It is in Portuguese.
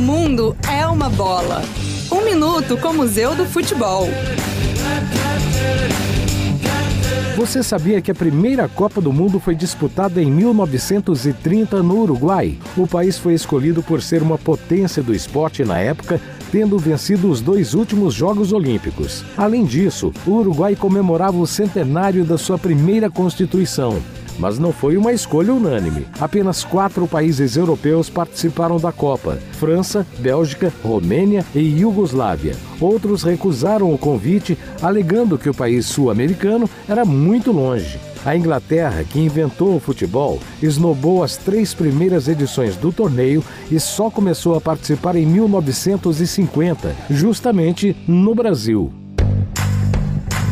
O mundo é uma bola. Um minuto com o Museu do Futebol. Você sabia que a primeira Copa do Mundo foi disputada em 1930 no Uruguai? O país foi escolhido por ser uma potência do esporte na época, tendo vencido os dois últimos Jogos Olímpicos. Além disso, o Uruguai comemorava o centenário da sua primeira Constituição. Mas não foi uma escolha unânime. Apenas quatro países europeus participaram da Copa: França, Bélgica, Romênia e Iugoslávia. Outros recusaram o convite, alegando que o país sul-americano era muito longe. A Inglaterra, que inventou o futebol, esnobou as três primeiras edições do torneio e só começou a participar em 1950, justamente no Brasil.